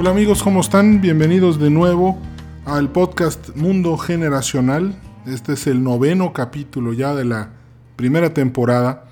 Hola amigos, ¿cómo están? Bienvenidos de nuevo al podcast Mundo Generacional. Este es el noveno capítulo ya de la primera temporada.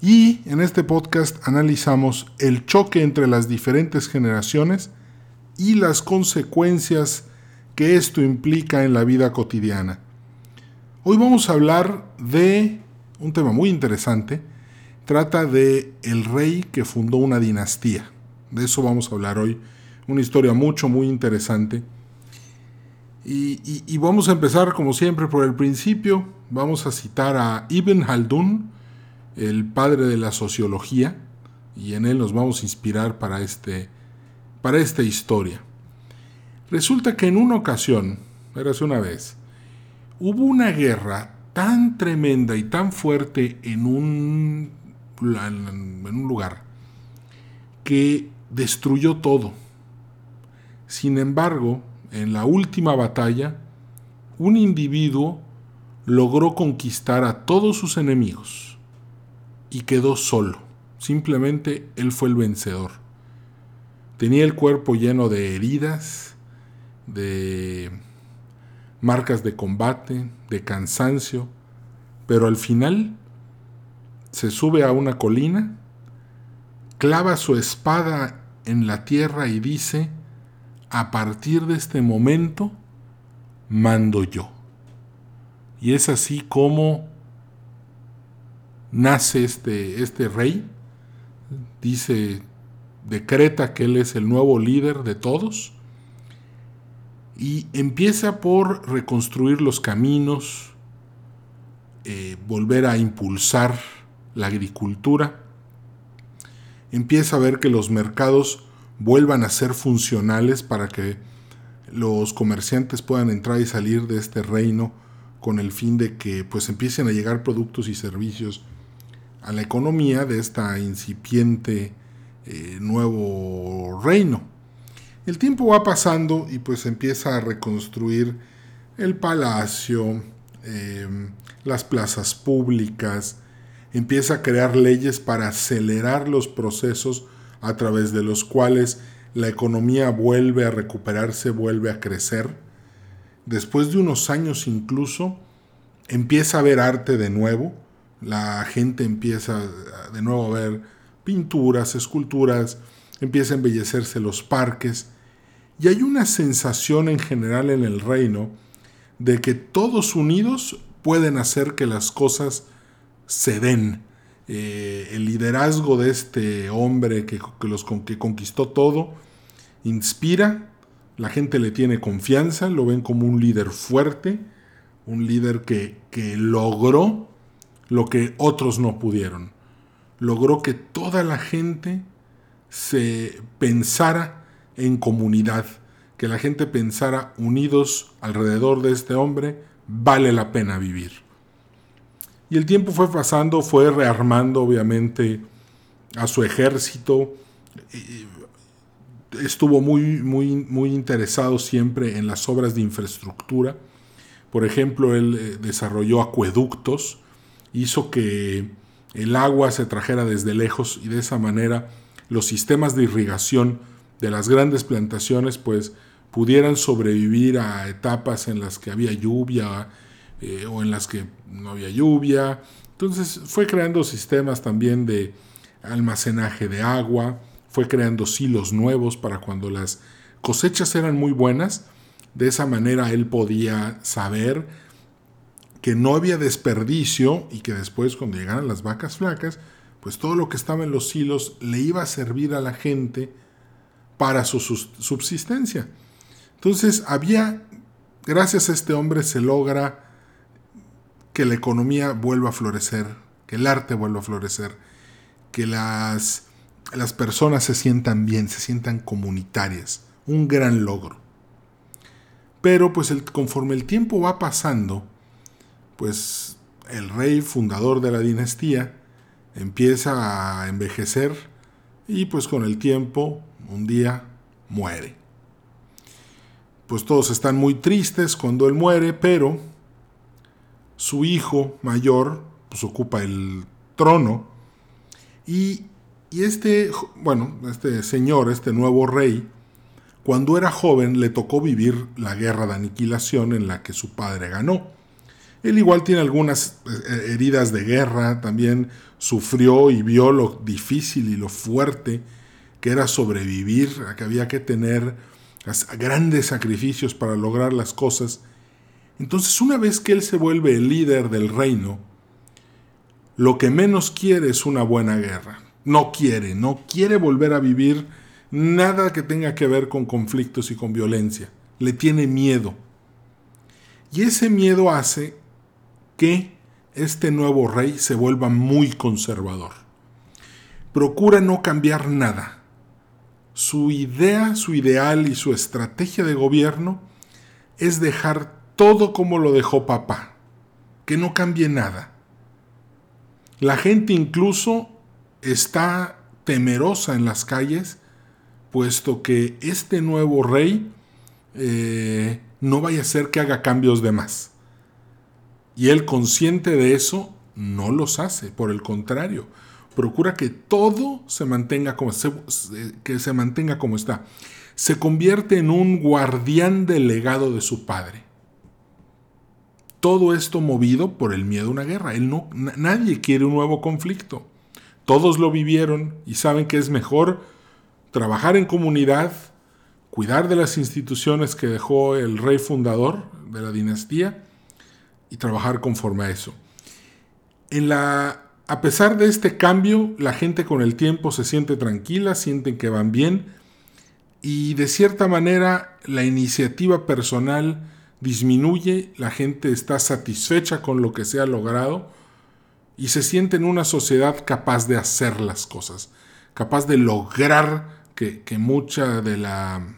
Y en este podcast analizamos el choque entre las diferentes generaciones y las consecuencias que esto implica en la vida cotidiana. Hoy vamos a hablar de un tema muy interesante. Trata de el rey que fundó una dinastía. De eso vamos a hablar hoy una historia mucho, muy interesante. Y, vamos a empezar, como siempre, por el principio. Vamos a citar a Ibn Haldun, el padre de la sociología, y en él nos vamos a inspirar para, este, para esta historia. Resulta que en una ocasión, era una vez, hubo una guerra tan tremenda y tan fuerte en un, en un lugar que destruyó todo sin embargo, en la última batalla, un individuo logró conquistar a todos sus enemigos y quedó solo. Simplemente él fue el vencedor. Tenía el cuerpo lleno de heridas, de marcas de combate, de cansancio, pero al final se sube a una colina, clava su espada en la tierra y dice, a partir de este momento mando yo. Y es así como nace este, este rey, dice, decreta que él es el nuevo líder de todos. Y empieza por reconstruir los caminos, eh, volver a impulsar la agricultura, empieza a ver que los mercados vuelvan a ser funcionales para que los comerciantes puedan entrar y salir de este reino con el fin de que pues empiecen a llegar productos y servicios a la economía de esta incipiente eh, nuevo reino. El tiempo va pasando y pues empieza a reconstruir el palacio, em, las plazas públicas, empieza a crear leyes para acelerar los procesos a través de los cuales la economía vuelve a recuperarse, vuelve a crecer. Después de unos años incluso, empieza a ver arte de nuevo, la gente empieza de nuevo a ver pinturas, esculturas, empieza a embellecerse los parques, y hay una sensación en general en el reino de que todos unidos pueden hacer que las cosas se den, eh, el liderazgo de este hombre que, los, que conquistó todo inspira, la gente le tiene confianza, lo ven como un líder fuerte, un líder que, que logró lo que otros no pudieron. Logró que toda la gente se pensara en comunidad, que la gente pensara unidos alrededor de este hombre, vale la pena vivir. Y el tiempo fue pasando, fue rearmando obviamente a su ejército. Estuvo muy, muy, muy interesado siempre en las obras de infraestructura. Por ejemplo, él eh, desarrolló acueductos, hizo que el agua se trajera desde lejos y de esa manera los sistemas de irrigación de las grandes plantaciones pues pudieran sobrevivir a etapas en las que había lluvia eh, o en las que no había lluvia. Entonces fue creando sistemas también de almacenaje de agua, fue creando silos nuevos para cuando las cosechas eran muy buenas. De esa manera él podía saber que no había desperdicio y que después cuando llegaran las vacas flacas, pues todo lo que estaba en los silos le iba a servir a la gente para su subsistencia. Entonces había, gracias a este hombre se logra que la economía vuelva a florecer, que el arte vuelva a florecer, que las, las personas se sientan bien, se sientan comunitarias. Un gran logro. Pero pues el, conforme el tiempo va pasando, pues el rey fundador de la dinastía empieza a envejecer y pues con el tiempo un día muere. Pues todos están muy tristes cuando él muere, pero su hijo mayor pues, ocupa el trono y, este, bueno, este señor, este nuevo rey, cuando era joven le tocó vivir la guerra de aniquilación en la que su padre ganó. Él igual tiene algunas eh, heridas de guerra, también sufrió y vio lo difícil y lo fuerte que era sobrevivir, que había que tener grandes sacrificios para lograr las cosas. Entonces una vez que él se vuelve el líder del reino, lo que menos quiere es una buena guerra. No quiere, no quiere volver a vivir nada que tenga que ver con conflictos y con violencia. Le tiene miedo. Y ese miedo hace que este nuevo rey se vuelva muy conservador. Procura no cambiar nada. Su idea, su ideal y su estrategia de gobierno es dejar todo como lo dejó papá, que no cambie nada. La gente incluso está temerosa en las calles, puesto que este nuevo rey eh, no vaya a ser que haga cambios de más. Y él consciente de eso no los hace, por el contrario, procura que todo se mantenga como, que se mantenga como está. Se convierte en un guardián del legado de su padre. Todo esto movido por el miedo a una guerra. Él no, nadie quiere un nuevo conflicto. Todos lo vivieron y saben que es mejor trabajar en comunidad, cuidar de las instituciones que dejó el rey fundador de la dinastía y trabajar conforme a eso. En la, a pesar de este cambio, la gente con el tiempo se siente tranquila, sienten que van bien y de cierta manera la iniciativa personal disminuye, la gente está satisfecha con lo que se ha logrado y se siente en una sociedad capaz de hacer las cosas, capaz de lograr que, que mucha de la...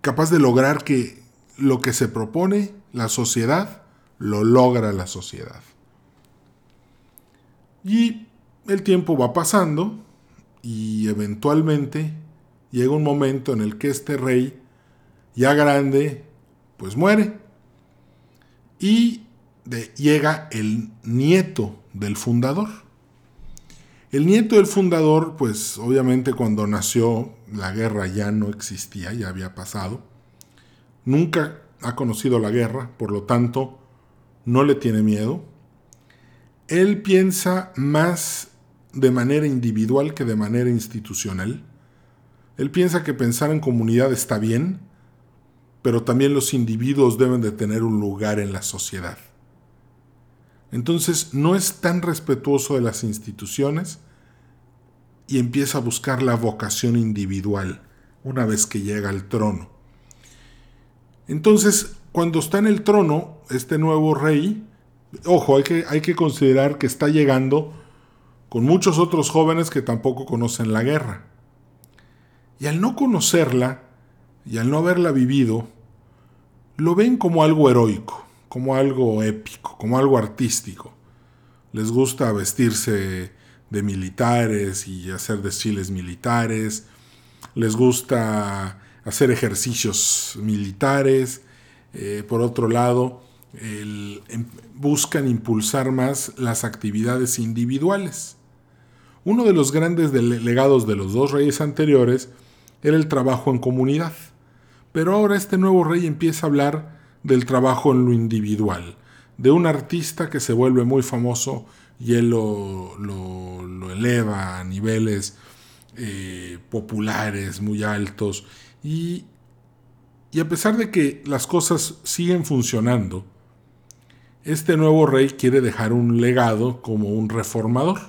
capaz de lograr que lo que se propone la sociedad, lo logra la sociedad. Y el tiempo va pasando y eventualmente llega un momento en el que este rey, ya grande, pues muere. Y llega el nieto del fundador. El nieto del fundador, pues obviamente cuando nació la guerra ya no existía, ya había pasado. Nunca ha conocido la guerra, por lo tanto, no le tiene miedo. Él piensa más de manera individual que de manera institucional. Él piensa que pensar en comunidad está bien, pero también los individuos deben de tener un lugar en la sociedad. Entonces no es tan respetuoso de las instituciones y empieza a buscar la vocación individual una vez que llega al trono. Entonces, cuando está en el trono, este nuevo rey, ojo, hay que, hay que considerar que está llegando con muchos otros jóvenes que tampoco conocen la guerra. Y al no conocerla y al no haberla vivido, lo ven como algo heroico, como algo épico, como algo artístico. Les gusta vestirse de militares y hacer desfiles militares. Les gusta hacer ejercicios militares. Eh, por otro lado, em, buscan impulsar más las actividades individuales. Uno de los grandes legados de los dos reyes anteriores era el trabajo en comunidad, pero ahora este nuevo rey empieza a hablar del trabajo en lo individual, de un artista que se vuelve muy famoso y él lo, eleva a niveles eh, populares muy altos y y a pesar de que las cosas siguen funcionando, este nuevo rey quiere dejar un legado como un reformador.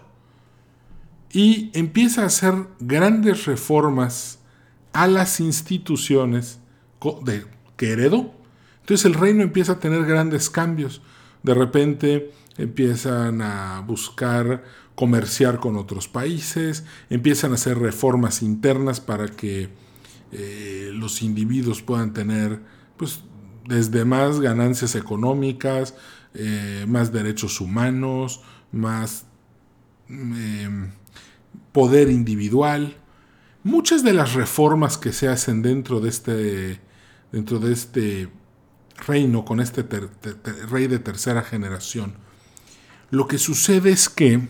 Y empieza a hacer grandes reformas a las instituciones que heredó. Entonces el reino empieza a tener grandes cambios. De repente empiezan a buscar comerciar con otros países, empiezan a hacer reformas internas para que eh, los individuos puedan tener pues, desde más ganancias económicas, eh, más derechos humanos, más em, poder individual. Muchas de las reformas que se hacen dentro de este, dentro de este reino, con este rey de tercera generación, lo que sucede es que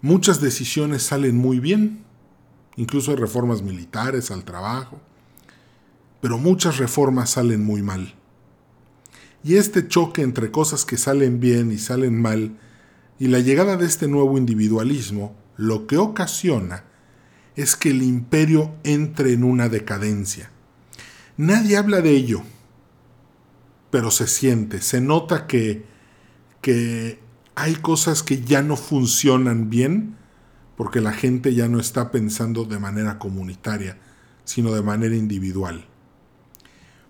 muchas decisiones salen muy bien incluso reformas militares al trabajo, pero muchas reformas salen muy mal. Y este choque entre cosas que salen bien y salen mal, y la llegada de este nuevo individualismo, lo que ocasiona es que el imperio entre en una decadencia. Nadie habla de ello, pero se siente, se nota que, que hay cosas que ya no funcionan bien porque la gente ya no está pensando de manera comunitaria, sino de manera individual.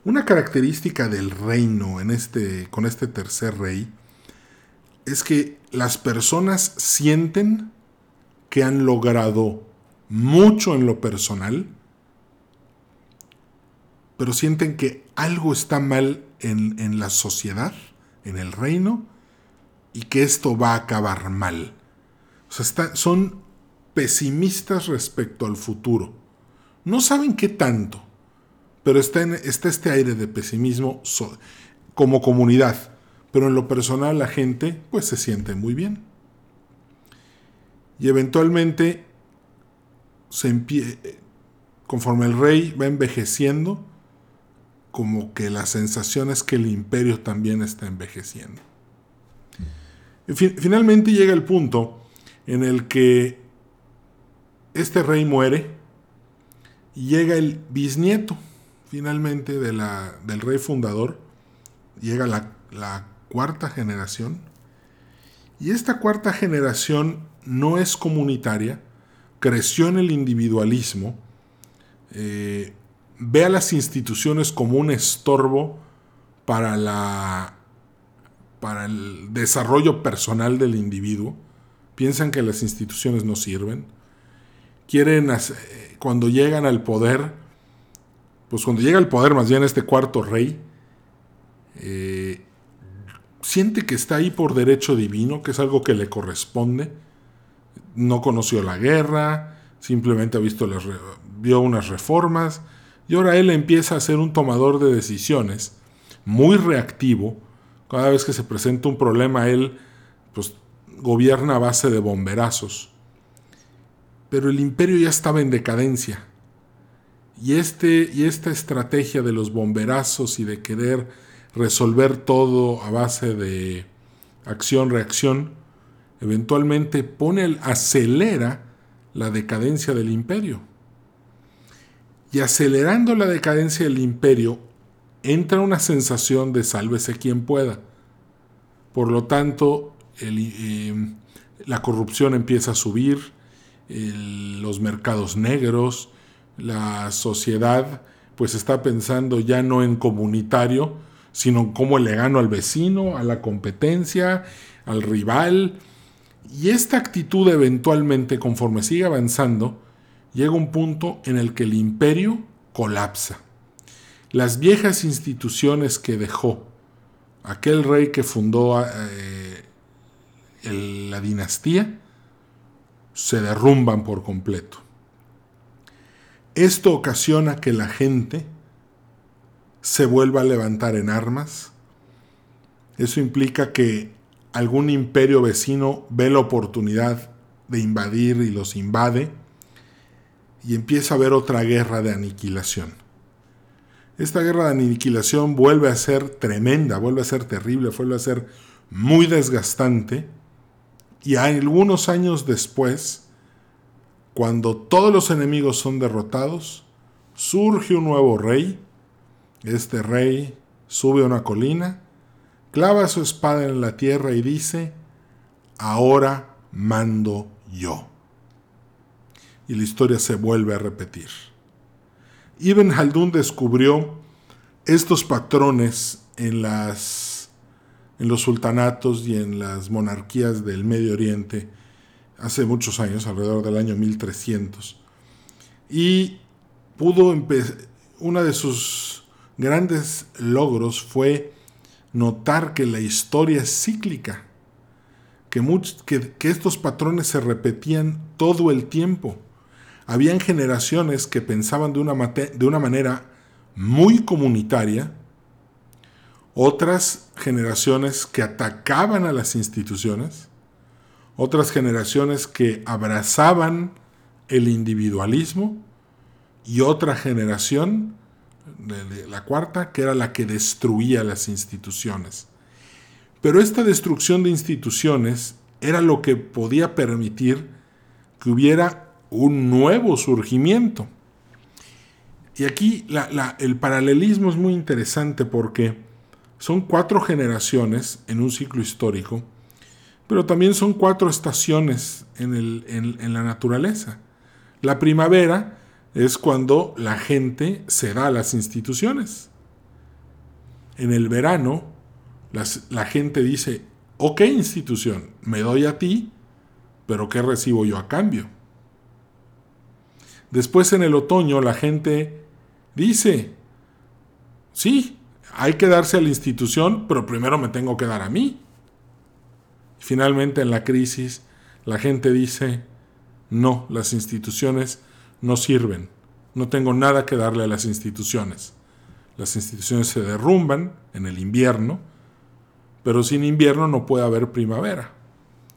Una característica del reino en este, con este tercer rey es que las personas sienten que han logrado mucho en lo personal, pero sienten que algo está mal en, en la sociedad, en el reino, y que esto va a acabar mal. O sea, son pesimistas respecto al futuro. No saben qué tanto, pero está, está este aire de pesimismo como comunidad. Pero en lo personal la gente pues se siente muy bien. Y eventualmente, conforme el rey va envejeciendo, como que la sensación es que el imperio también está envejeciendo. finalmente llega el punto en el que este rey muere y llega el bisnieto finalmente de la, del rey fundador, llega la, la cuarta generación, y esta cuarta generación no es comunitaria, creció en el individualismo, eh, ve a las instituciones como un estorbo para, la, para el desarrollo personal del individuo, piensan que las instituciones no sirven, quieren, cuando llegan al poder, pues cuando llega al poder más bien este cuarto rey, eh, siente que está ahí por derecho divino, que es algo que le corresponde. No conoció la guerra, simplemente ha visto las, vio unas reformas y ahora él empieza a ser un tomador de decisiones muy reactivo. Cada vez que se presenta un problema, él pues, gobierna a base de bomberazos. Pero el imperio ya estaba en decadencia. Y, este, y esta estrategia de los bomberazos y de querer resolver todo a base de acción-reacción, eventualmente pone, acelera la decadencia del imperio. Y acelerando la decadencia del imperio, entra una sensación de sálvese quien pueda. Por lo tanto, eh, la corrupción empieza a subir, los mercados negros, la sociedad pues está pensando ya no en comunitario, sino cómo le gano al vecino, a la competencia, al rival. Y esta actitud eventualmente, conforme sigue avanzando, llega un punto en el que el imperio colapsa. Las viejas instituciones que dejó aquel rey que fundó eh, la dinastía se derrumban por completo. Esto ocasiona que la gente se vuelva a levantar en armas. Eso implica que algún imperio vecino ve la oportunidad de invadir y los invade y empieza a haber otra guerra de aniquilación. Esta guerra de aniquilación vuelve a ser tremenda, vuelve a ser terrible, vuelve a ser muy desgastante y algunos años después, cuando todos los enemigos son derrotados, surge un nuevo rey este rey sube a una colina, clava su espada en la tierra y dice, ahora mando yo. Y la historia se vuelve a repetir. Ibn Haldun descubrió estos patrones en, las, en los sultanatos y en las monarquías del Medio Oriente hace muchos años, alrededor del año 1300. Y pudo empezar, una de sus grandes logros fue notar que la historia es cíclica, que, estos patrones se repetían todo el tiempo. Habían generaciones que pensaban de una, de una manera muy comunitaria, otras generaciones que atacaban a las instituciones, otras generaciones que abrazaban el individualismo y otra generación, la cuarta, que era la que destruía las instituciones. Pero esta destrucción de instituciones era lo que podía permitir que hubiera un nuevo surgimiento. Y aquí el paralelismo es muy interesante porque son cuatro generaciones en un ciclo histórico, pero también son cuatro estaciones en, la naturaleza. La primavera es cuando la gente se da a las instituciones. En el verano, la gente dice, ok institución, me doy a ti, pero ¿qué recibo yo a cambio? Después en el otoño la gente dice, sí, hay que darse a la institución, pero primero me tengo que dar a mí. Finalmente en la crisis la gente dice, no, las instituciones no sirven, no tengo nada que darle a las instituciones. Las instituciones se derrumban en el invierno, pero sin invierno no puede haber primavera.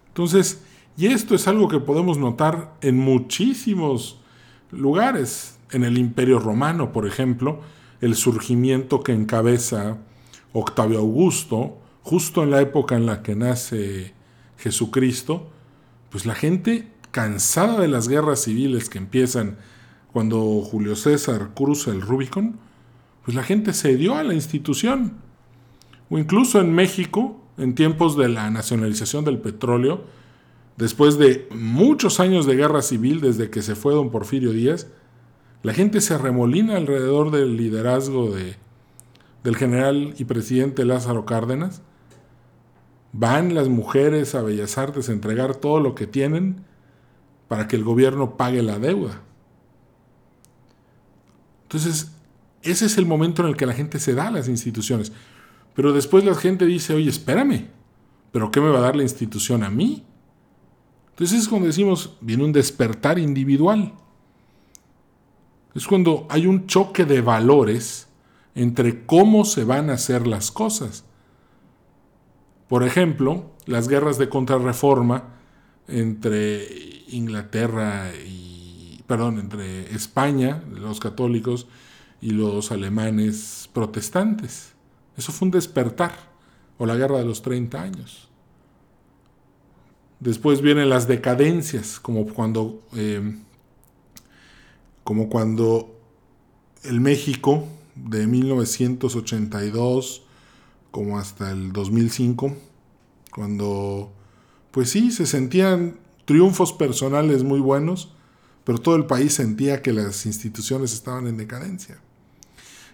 Entonces, y esto es algo que podemos notar en muchísimos lugares. En el Imperio Romano, por ejemplo, el surgimiento que encabeza Octavio Augusto, justo en la época en la que nace Jesucristo, pues la gente cansada de las guerras civiles que empiezan cuando Julio César cruza el Rubicon, pues la gente se dio a la institución. O incluso en México, en tiempos de la nacionalización del petróleo, después de muchos años de guerra civil desde que se fue don Porfirio Díaz, la gente se remolina alrededor del liderazgo de, del general y presidente Lázaro Cárdenas. Van las mujeres a Bellas Artes a entregar todo lo que tienen para que el gobierno pague la deuda. Entonces, ese es el momento en el que la gente se da a las instituciones. Pero después la gente dice, oye, espérame, ¿pero qué me va a dar la institución a mí? Entonces es cuando decimos, viene un despertar individual. Es cuando hay un choque de valores entre cómo se van a hacer las cosas. Por ejemplo, las guerras de contrarreforma entre Inglaterra y, perdón, entre España, los católicos, y los alemanes protestantes. Eso fue un despertar, o la guerra de los 30 años. Después vienen las decadencias, como cuando, eh, como cuando el México de 1982 como hasta el 2005, cuando, pues sí, se sentían triunfos personales muy buenos, pero todo el país sentía que las instituciones estaban en decadencia.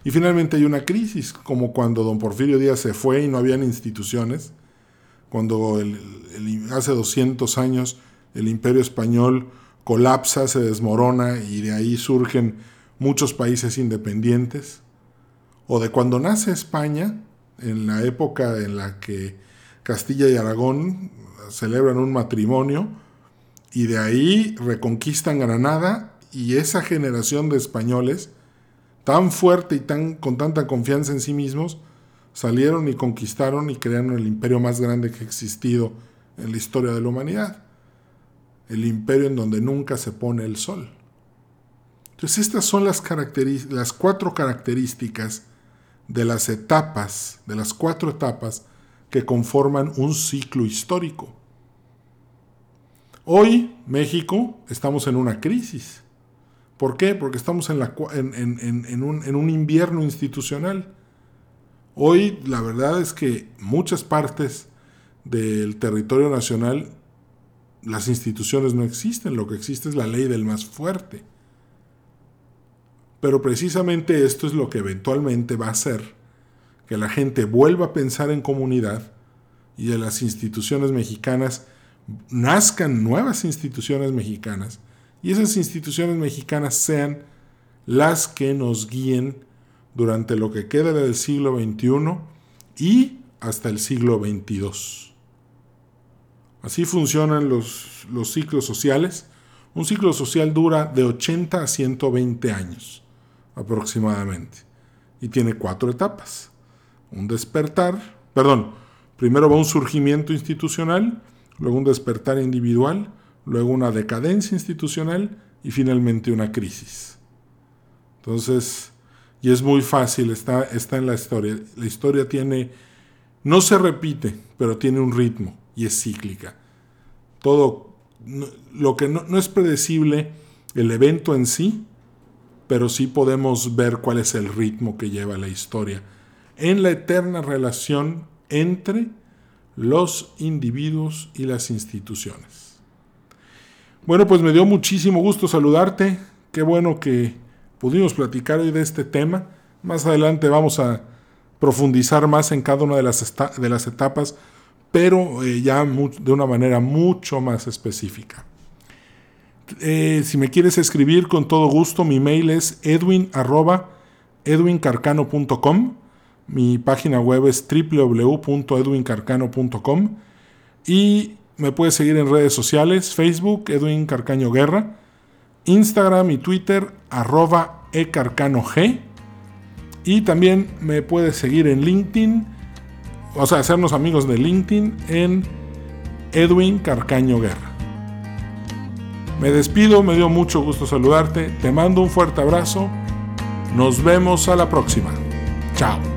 Y finalmente hay una crisis, como cuando don Porfirio Díaz se fue y no habían instituciones, cuando hace 200 años el imperio español colapsa, se desmorona y de ahí surgen muchos países independientes, o de cuando nace España, en la época en la que Castilla y Aragón celebran un matrimonio, y de ahí reconquistan Granada y esa generación de españoles, tan fuerte y tan, con tanta confianza en sí mismos, salieron y conquistaron y crearon el imperio más grande que ha existido en la historia de la humanidad. El imperio en donde nunca se pone el sol. Entonces estas son las, las cuatro características de las etapas, de las cuatro etapas que conforman un ciclo histórico. Hoy, México, estamos en una crisis. ¿Por qué? Porque estamos en, un invierno institucional. Hoy la verdad es que muchas partes del territorio nacional las instituciones no existen, lo que existe es la ley del más fuerte. Pero precisamente esto es lo que eventualmente va a hacer que la gente vuelva a pensar en comunidad y de las instituciones mexicanas nazcan nuevas instituciones mexicanas y esas instituciones mexicanas sean las que nos guíen durante lo que queda del siglo XXI y hasta el siglo XXII. Así funcionan los, los ciclos sociales. Un ciclo social dura de 80 a 120 años aproximadamente y tiene cuatro etapas. Un despertar, perdón, primero va un surgimiento institucional, luego un despertar individual, luego una decadencia institucional y finalmente una crisis. Entonces, y es muy fácil, está, está en la historia. La historia tiene, no se repite, pero tiene un ritmo y es cíclica. Todo, lo que no, no es predecible, el evento en sí, pero sí podemos ver cuál es el ritmo que lleva la historia en la eterna relación entre los individuos y las instituciones. Bueno, pues me dio muchísimo gusto saludarte. Qué bueno que pudimos platicar hoy de este tema. Más adelante vamos a profundizar más en cada una de las, de las etapas, pero eh, ya de una manera mucho más específica. Eh, si me quieres escribir con todo gusto, mi mail es edwin.edwincarcano.com. Mi página web es www.edwincarcano.com. Y me puedes seguir en redes sociales, Facebook, Edwin Carcaño Guerra, Instagram y Twitter, arroba ecarcanog. Y también me puedes seguir en LinkedIn, o sea, hacernos amigos de LinkedIn en Edwin Carcaño Guerra. Me despido, me dio mucho gusto saludarte, te mando un fuerte abrazo, nos vemos a la próxima. Chao.